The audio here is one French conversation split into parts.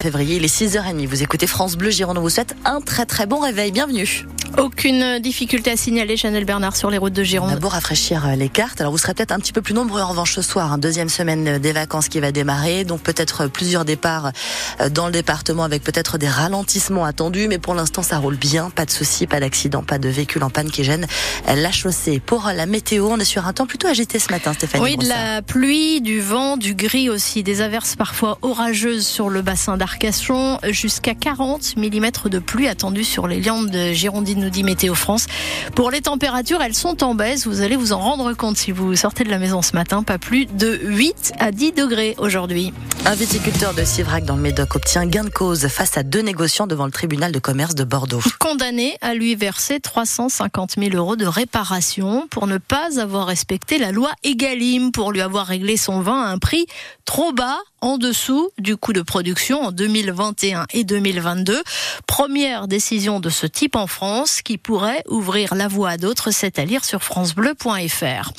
février, il est 6h30. Vous écoutez France Bleu Gironde. vous souhaite un très très bon réveil. Bienvenue. Aucune difficulté à signaler, Chanel Bernard, sur les routes de Gironde. On rafraîchir euh, les cartes. Alors vous serez peut-être un petit peu plus nombreux en revanche ce soir, hein. deuxième semaine des vacances qui va démarrer, donc peut-être plusieurs départs euh, dans le département avec peut-être des ralentissements attendus, mais pour l'instant ça roule bien, pas de soucis, pas d'accident, pas de véhicule en panne qui gêne la chaussée. Pour la météo, on est sur un temps plutôt agité ce matin, Stéphanie. Oui, de la pluie, du vent, du gris aussi, des averses parfois orageuses sur le bassin d'Arc jusqu'à 40 mm de pluie attendue sur les Liandes de Girondine, nous dit Météo France. Pour les températures, elles sont en baisse. Vous allez vous en rendre compte si vous sortez de la maison ce matin. Pas plus de 8 à 10 degrés aujourd'hui. Un viticulteur de Sivrac dans le Médoc obtient gain de cause face à deux négociants devant le tribunal de commerce de Bordeaux. Condamné à lui verser 350 000 euros de réparation pour ne pas avoir respecté la loi Egalim, pour lui avoir réglé son vin à un prix trop bas en dessous du coût de production en 2021 et 2022. Première décision de ce type en France qui pourrait ouvrir la voie à d'autres, c'est à lire sur francebleu.fr.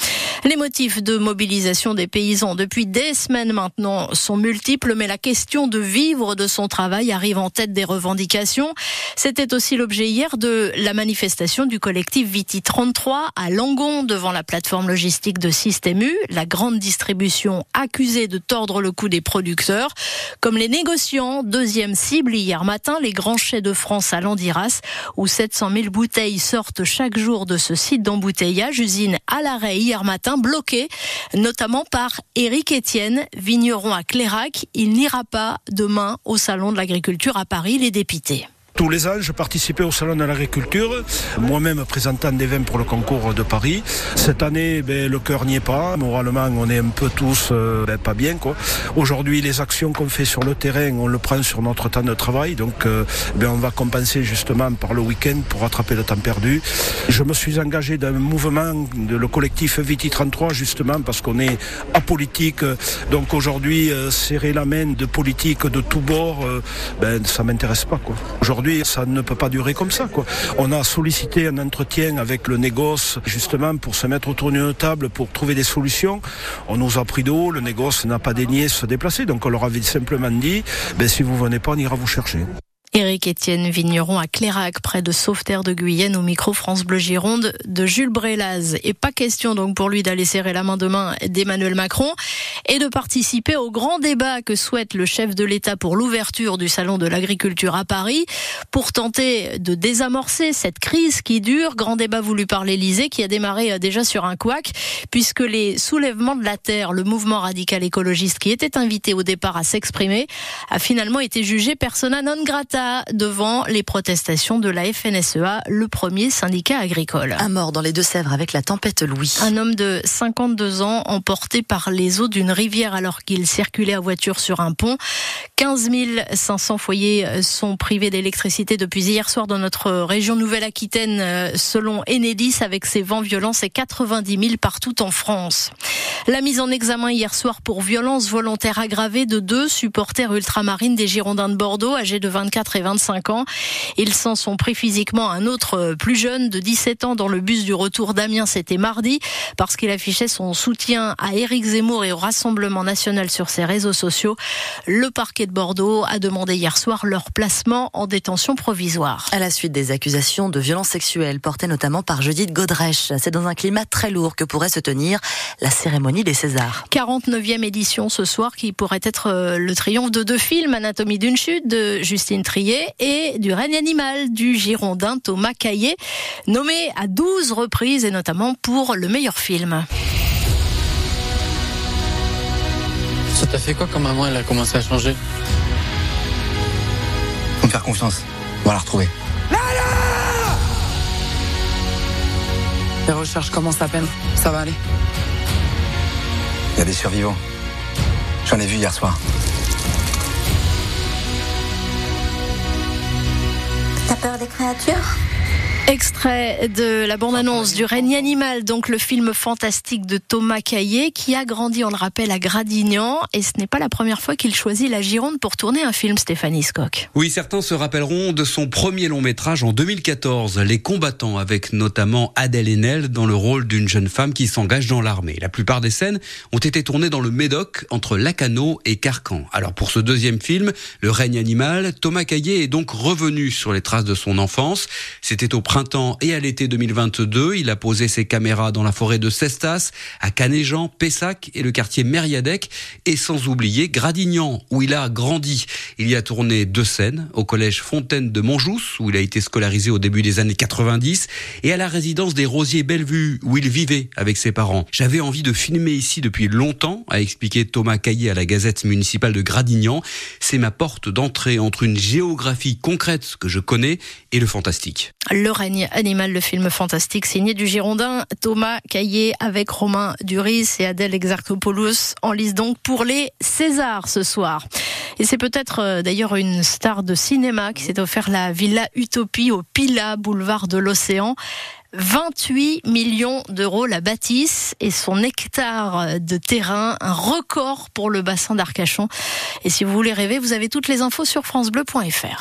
Les motifs de mobilisation des paysans depuis des semaines maintenant sont multiples, mais la question de vivre de son travail arrive en tête des revendications. C'était aussi l'objet hier de la manifestation du collectif Viti 33 à Langon devant la plateforme logistique de Système U, la grande distribution accusée de tordre le cou des producteurs. Comme les négociants, deuxième cible hier matin, les grands chais de France à Landiras, où 700 000 bouteilles sortent chaque jour de ce site d'embouteillage, usine à l'arrêt hier matin bloqué, notamment par Éric Etienne, vigneron à Clérac. Il n'ira pas demain au Salon de l'agriculture à Paris, les députés. Tous les ans, je participais au Salon de l'agriculture, moi-même présentant des vins pour le concours de Paris. Cette année, ben, le cœur n'y est pas. Moralement, on est un peu tous euh, ben, pas bien. quoi. Aujourd'hui, les actions qu'on fait sur le terrain, on le prend sur notre temps de travail. Donc, euh, ben, on va compenser justement par le week-end pour rattraper le temps perdu. Je me suis engagé dans un mouvement de le collectif Viti 33 justement parce qu'on est apolitique. Donc aujourd'hui, euh, serrer la main de politique de tous bords, ben, ça m'intéresse pas. quoi. Aujourd'hui, ça ne peut pas durer comme ça. On a sollicité un entretien avec le négoce justement pour se mettre autour d'une table pour trouver des solutions. On nous a pris d'eau, le négoce n'a pas daigné se déplacer, donc on leur avait simplement dit, ben, si vous venez pas, on ira vous chercher. Éric Étienne Vigneron à Clérac, près de Sauveterre de Guyenne, au micro France Bleu Gironde de Jules Brélaz. Et pas question donc pour lui d'aller serrer la main demain d'Emmanuel Macron et de participer au grand débat que souhaite le chef de l'État pour l'ouverture du Salon de l'agriculture à Paris pour tenter de désamorcer cette crise qui dure. Grand débat voulu par l'Élysée qui a démarré euh, déjà sur un couac puisque les soulèvements de la terre, le mouvement radical écologiste qui était invité au départ à s'exprimer, a finalement été jugé persona non grata devant les protestations de la FNSEA, le premier syndicat agricole. Un mort dans les Deux-Sèvres avec la tempête Louis. Un homme de 52 ans emporté par les eaux d'une rivière alors qu'il circulait à voiture sur un pont. 15 500 foyers sont privés d'électricité depuis hier soir dans notre région Nouvelle-Aquitaine, selon Enedis, avec ses vents violents, c'est 90 000 partout en France. La mise en examen hier soir pour violence volontaire aggravée de deux supporters ultramarines des Girondins de Bordeaux, âgés de 24 et 25 ans. Ils s'en sont pris physiquement un autre euh, plus jeune de 17 ans dans le bus du retour d'Amiens. C'était mardi parce qu'il affichait son soutien à Éric Zemmour et au Rassemblement national sur ses réseaux sociaux. Le parquet de Bordeaux a demandé hier soir leur placement en détention provisoire. À la suite des accusations de violences sexuelles portées notamment par Judith Godrèche, c'est dans un climat très lourd que pourrait se tenir la cérémonie des Césars. 49e édition ce soir qui pourrait être euh, le triomphe de deux films, Anatomie d'une chute de Justine Trier et du règne animal du Girondin Thomas Caillé, nommé à 12 reprises et notamment pour le meilleur film. Ça t'a fait quoi quand maman elle a commencé à changer? Faut me faire confiance. On va la retrouver. Lala Les recherches commencent à peine. Ça va aller. Il y a des survivants. J'en ai vu hier soir. T'as peur des créatures? Extrait de la bande-annonce du règne animal, donc le film fantastique de Thomas Caillé, qui a grandi, on le rappelle, à Gradignan. Et ce n'est pas la première fois qu'il choisit la Gironde pour tourner un film, Stéphanie Skock. Oui, certains se rappelleront de son premier long métrage en 2014, Les combattants, avec notamment Adèle Haenel dans le rôle d'une jeune femme qui s'engage dans l'armée. La plupart des scènes ont été tournées dans le Médoc, entre Lacano et Carcan. Alors pour ce deuxième film, Le règne animal, Thomas Caillé est donc revenu sur les traces de son enfance. C'était au printemps et à l'été 2022. Il a posé ses caméras dans la forêt de Cestas, à Canéjean, Pessac et le quartier Mériadec, et sans oublier Gradignan, où il a grandi. Il y a tourné deux scènes, au collège Fontaine de Montjous, où il a été scolarisé au début des années 90, et à la résidence des Rosiers Bellevue, où il vivait avec ses parents. J'avais envie de filmer ici depuis longtemps, a expliqué Thomas Caillé à la Gazette municipale de Gradignan. C'est ma porte d'entrée entre une géographie concrète que je connais et le fantastique. Le règne animal, le film fantastique signé du Girondin Thomas Caillé avec Romain Duris et Adèle Exarchopoulos en lice donc pour les Césars ce soir. Et c'est peut-être euh, d'ailleurs une star de cinéma qui s'est offert la Villa Utopie au Pila, boulevard de l'Océan. 28 millions d'euros la bâtisse et son hectare de terrain, un record pour le bassin d'Arcachon. Et si vous voulez rêver, vous avez toutes les infos sur francebleu.fr.